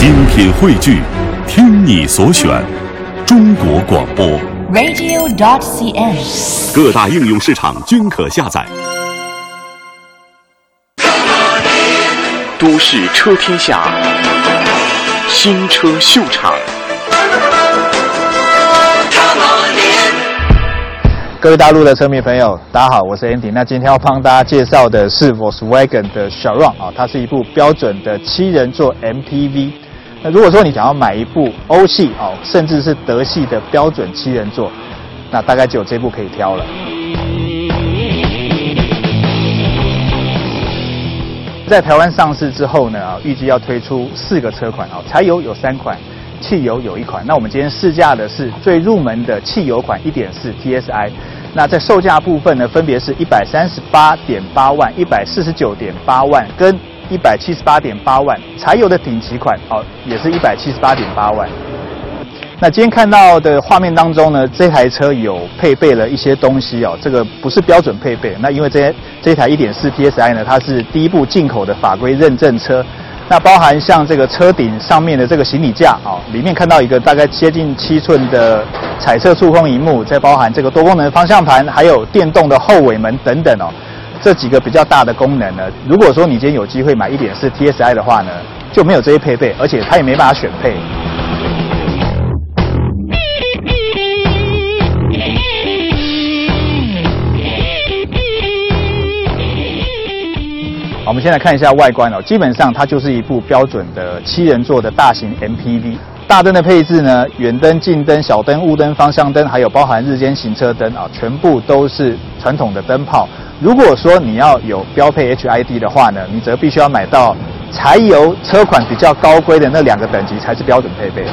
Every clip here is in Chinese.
精品汇聚，听你所选，中国广播。radio.cn。各大应用市场均可下载。都市车天下，新车秀场。各位大陆的车迷朋友，大家好，我是 Andy。那今天要帮大家介绍的是 Volkswagen 的 Sharon 啊，它是一部标准的七人座 MPV。那如果说你想要买一部欧系哦，甚至是德系的标准七人座，那大概只有这部可以挑了。在台湾上市之后呢，预计要推出四个车款啊，柴油有三款，汽油有一款。那我们今天试驾的是最入门的汽油款1.4 TSI。那在售价部分呢，分别是一百三十八点八万、一百四十九点八万跟一百七十八点八万。柴油的顶级款哦，也是一百七十八点八万。那今天看到的画面当中呢，这台车有配备了一些东西哦，这个不是标准配备。那因为这这台一点四 TSI 呢，它是第一部进口的法规认证车，那包含像这个车顶上面的这个行李架哦，里面看到一个大概接近七寸的彩色触控荧幕，再包含这个多功能方向盘，还有电动的后尾门等等哦，这几个比较大的功能呢，如果说你今天有机会买一点四 TSI 的话呢，就没有这些配备，而且它也没办法选配。我们先来看一下外观哦，基本上它就是一部标准的七人座的大型 MPV。大灯的配置呢，远灯、近灯、小灯、雾灯、方向灯，还有包含日间行车灯啊，全部都是传统的灯泡。如果说你要有标配 HID 的话呢，你则必须要买到柴油车款比较高规的那两个等级才是标准配备。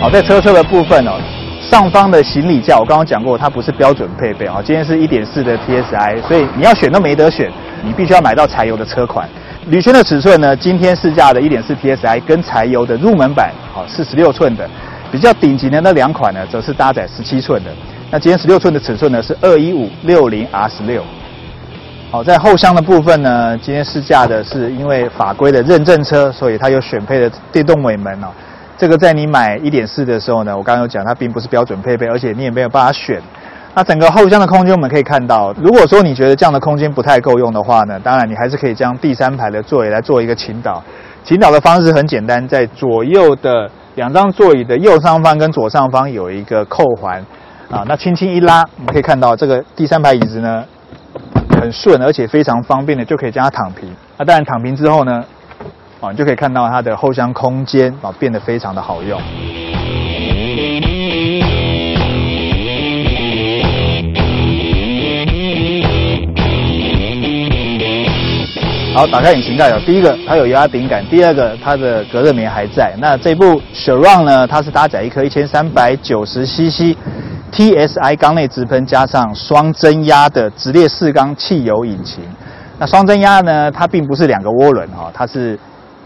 好，在车车的部分哦，上方的行李架我刚刚讲过，它不是标准配备啊。今天是一点四的 TSI，所以你要选都没得选，你必须要买到柴油的车款。铝圈的尺寸呢，今天试驾的一点四 TSI 跟柴油的入门版好四十六寸的，比较顶级的那两款呢，则是搭载十七寸的。那今天十六寸的尺寸呢是二一五六零 R 十六。好，在后箱的部分呢，今天试驾的是因为法规的认证车，所以它有选配的电动尾门哦。这个在你买一点四的时候呢，我刚刚有讲，它并不是标准配备，而且你也没有办法选。那整个后箱的空间我们可以看到，如果说你觉得这样的空间不太够用的话呢，当然你还是可以将第三排的座椅来做一个倾倒。引导的方式很简单，在左右的两张座椅的右上方跟左上方有一个扣环啊，那轻轻一拉，我们可以看到这个第三排椅子呢很顺，而且非常方便的就可以将它躺平。那当然躺平之后呢，啊，就可以看到它的后箱空间啊变得非常的好用。好，打开引擎盖有。第一个，它有油压顶杆；第二个，它的隔热棉还在。那这部 s h i r o n 呢，它是搭载一颗一千三百九十 CC TSI 缸内直喷加上双增压的直列四缸汽油引擎。那双增压呢，它并不是两个涡轮哈，它是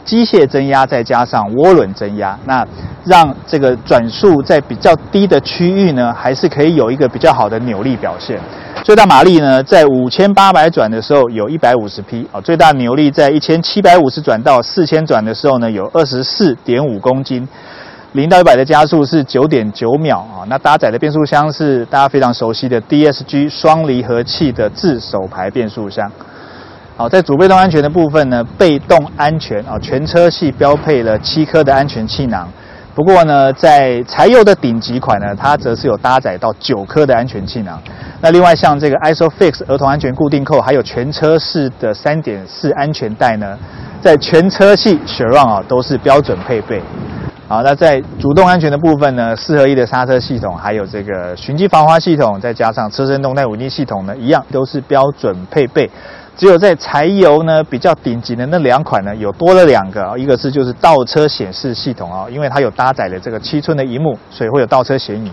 机械增压再加上涡轮增压，那让这个转速在比较低的区域呢，还是可以有一个比较好的扭力表现。最大马力呢，在五千八百转的时候有一百五十匹啊，最大扭力在一千七百五十转到四千转的时候呢，有二十四点五公斤。零到一百的加速是九点九秒啊，那搭载的变速箱是大家非常熟悉的 DSG 双离合器的自手排变速箱。好，在主被动安全的部分呢，被动安全啊，全车系标配了七颗的安全气囊。不过呢，在柴油的顶级款呢，它则是有搭载到九颗的安全气囊。那另外像这个 ISOFIX 儿童安全固定扣，还有全车式的三点四安全带呢，在全车系 Sharon 啊都是标准配备。好，那在主动安全的部分呢，四合一的刹车系统，还有这个循迹防滑系统，再加上车身动态稳定系统呢，一样都是标准配备。只有在柴油呢比较顶级的那两款呢，有多了两个，一个是就是倒车显示系统啊，因为它有搭载了这个七寸的荧幕，所以会有倒车显影。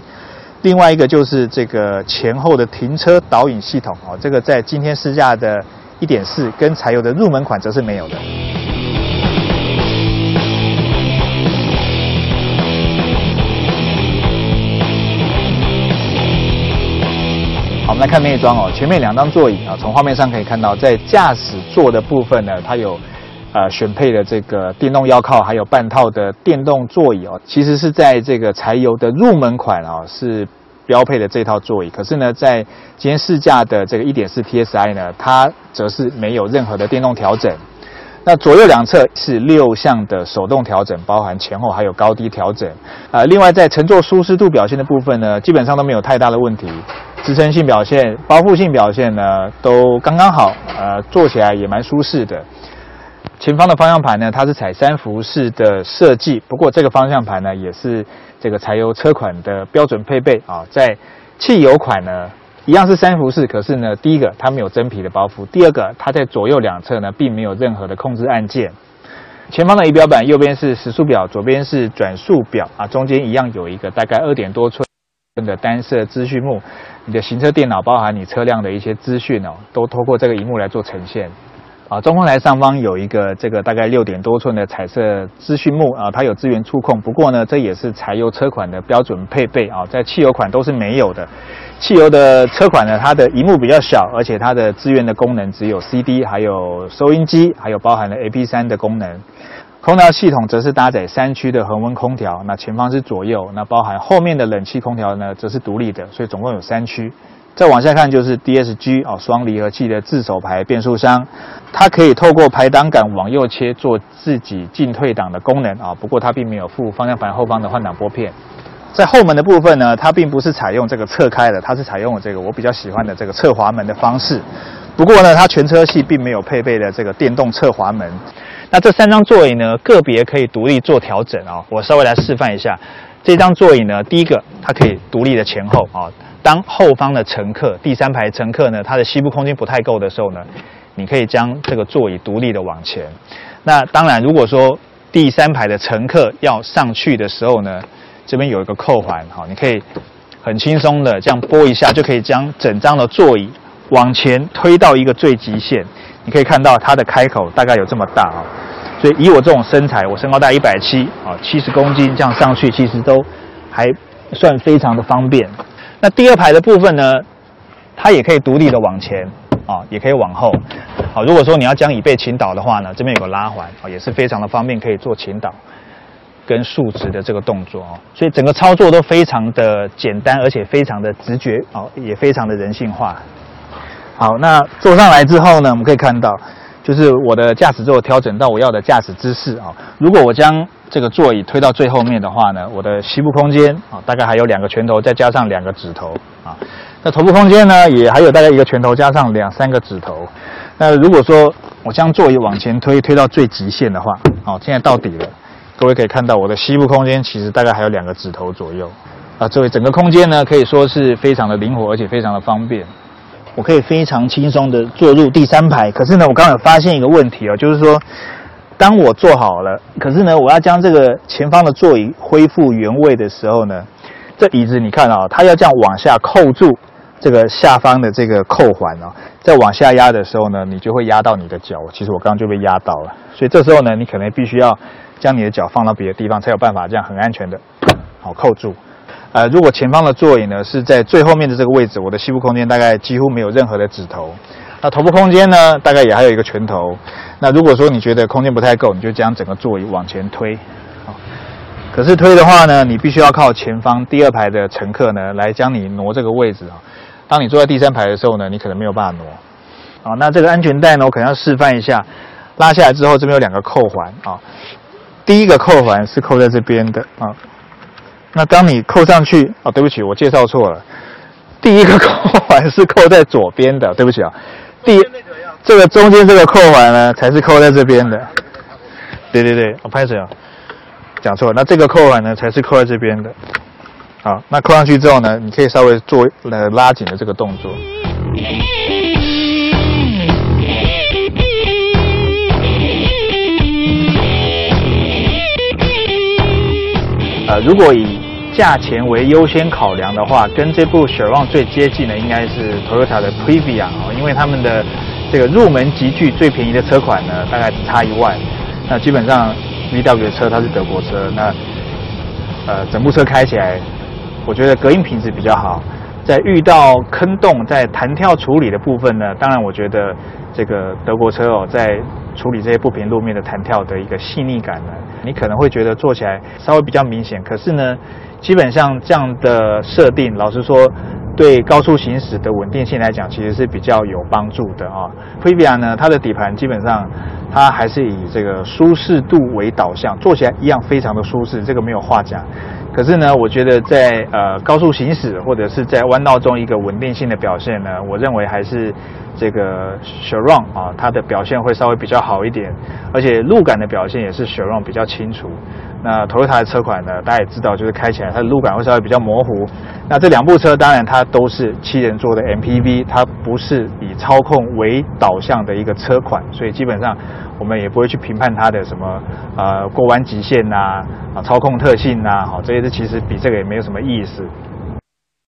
另外一个就是这个前后的停车导引系统哦，这个在今天试驾的1.4跟柴油的入门款则是没有的。我们来看内装哦，前面两张座椅啊，从画面上可以看到，在驾驶座的部分呢，它有呃选配的这个电动腰靠，还有半套的电动座椅哦。其实是在这个柴油的入门款啊，是标配的这套座椅。可是呢，在今天试驾的这个1.4 TSI 呢，它则是没有任何的电动调整。那左右两侧是六项的手动调整，包含前后还有高低调整。啊，另外在乘坐舒适度表现的部分呢，基本上都没有太大的问题。支撑性表现、包覆性表现呢，都刚刚好。呃，坐起来也蛮舒适的。前方的方向盘呢，它是采三辐式的设计，不过这个方向盘呢，也是这个柴油车款的标准配备啊。在汽油款呢。一样是三辐式，可是呢，第一个它没有真皮的包覆，第二个它在左右两侧呢并没有任何的控制按键。前方的仪表板右边是时速表，左边是转速表啊，中间一样有一个大概二点多寸的单色资讯幕，你的行车电脑包含你车辆的一些资讯哦，都透过这个荧幕来做呈现。啊，中控台上方有一个这个大概六点多寸的彩色资讯幕啊，它有资源触控，不过呢，这也是柴油车款的标准配备啊，在汽油款都是没有的。汽油的车款呢，它的荧幕比较小，而且它的资源的功能只有 CD，还有收音机，还有包含了 AP3 的功能。空调系统则是搭载三区的恒温空调，那前方是左右，那包含后面的冷气空调呢，则是独立的，所以总共有三区。再往下看就是 DSG 哦，双离合器的自手排变速箱，它可以透过排挡杆往右切做自己进退档的功能啊，不过它并没有附方向盘后方的换挡拨片。在后门的部分呢，它并不是采用这个侧开的，它是采用了这个我比较喜欢的这个侧滑门的方式。不过呢，它全车系并没有配备的这个电动侧滑门。那这三张座椅呢，个别可以独立做调整啊。我稍微来示范一下，这张座椅呢，第一个它可以独立的前后啊。当后方的乘客，第三排乘客呢，他的膝部空间不太够的时候呢，你可以将这个座椅独立的往前。那当然，如果说第三排的乘客要上去的时候呢，这边有一个扣环，好，你可以很轻松的这样拨一下，就可以将整张的座椅往前推到一个最极限。你可以看到它的开口大概有这么大啊，所以以我这种身材，我身高大概一百七啊，七十公斤这样上去，其实都还算非常的方便。那第二排的部分呢，它也可以独立的往前啊，也可以往后。好，如果说你要将椅背倾倒的话呢，这边有个拉环啊，也是非常的方便，可以做倾倒。跟竖直的这个动作哦，所以整个操作都非常的简单，而且非常的直觉哦，也非常的人性化。好，那坐上来之后呢，我们可以看到，就是我的驾驶座调整到我要的驾驶姿势啊。如果我将这个座椅推到最后面的话呢，我的膝部空间啊，大概还有两个拳头，再加上两个指头啊。那头部空间呢，也还有大概一个拳头加上两三个指头。那如果说我将座椅往前推，推到最极限的话，好，现在到底了。各位可以看到，我的膝部空间其实大概还有两个指头左右啊。这位整个空间呢，可以说是非常的灵活，而且非常的方便。我可以非常轻松的坐入第三排。可是呢，我刚刚有发现一个问题哦，就是说，当我坐好了，可是呢，我要将这个前方的座椅恢复原位的时候呢，这椅子你看啊，它要这样往下扣住这个下方的这个扣环啊，在往下压的时候呢，你就会压到你的脚。其实我刚刚就被压到了，所以这时候呢，你可能必须要。将你的脚放到别的地方，才有办法这样很安全的好扣住。呃，如果前方的座椅呢是在最后面的这个位置，我的膝部空间大概几乎没有任何的指头。那头部空间呢，大概也还有一个拳头。那如果说你觉得空间不太够，你就将整个座椅往前推。可是推的话呢，你必须要靠前方第二排的乘客呢来将你挪这个位置啊。当你坐在第三排的时候呢，你可能没有办法挪。啊，那这个安全带呢，我可能要示范一下。拉下来之后，这边有两个扣环啊。第一个扣环是扣在这边的啊，那当你扣上去啊，对不起，我介绍错了。第一个扣环是扣在左边的，对不起啊。第这个中间这个扣环呢，才是扣在这边的。对对对，我拍手啊，讲错了。那这个扣环呢，才是扣在这边的。好，那扣上去之后呢，你可以稍微做呃拉紧的这个动作。呃，如果以价钱为优先考量的话，跟这部雪旺最接近的应该是 Toyota 的 Previa 哦，因为他们的这个入门级距最便宜的车款呢，大概只差一万。那基本上 VW 的车它是德国车，那呃整部车开起来，我觉得隔音品质比较好，在遇到坑洞，在弹跳处理的部分呢，当然我觉得这个德国车哦，在处理这些不平路面的弹跳的一个细腻感呢，你可能会觉得做起来稍微比较明显。可是呢，基本上这样的设定，老实说，对高速行驶的稳定性来讲，其实是比较有帮助的啊。Previa 呢，它的底盘基本上它还是以这个舒适度为导向，做起来一样非常的舒适，这个没有话讲。可是呢，我觉得在呃高速行驶或者是在弯道中一个稳定性的表现呢，我认为还是这个 s h a r o n 啊，它的表现会稍微比较好一点，而且路感的表现也是 s h a r o n 比较清楚。那 Toyota 的车款呢，大家也知道，就是开起来它的路感会稍微比较模糊。那这两部车当然它都是七人座的 MPV，它不是以操控为导向的一个车款，所以基本上。我们也不会去评判它的什么呃过弯极限呐啊操控特性呐，好这些其实比这个也没有什么意思。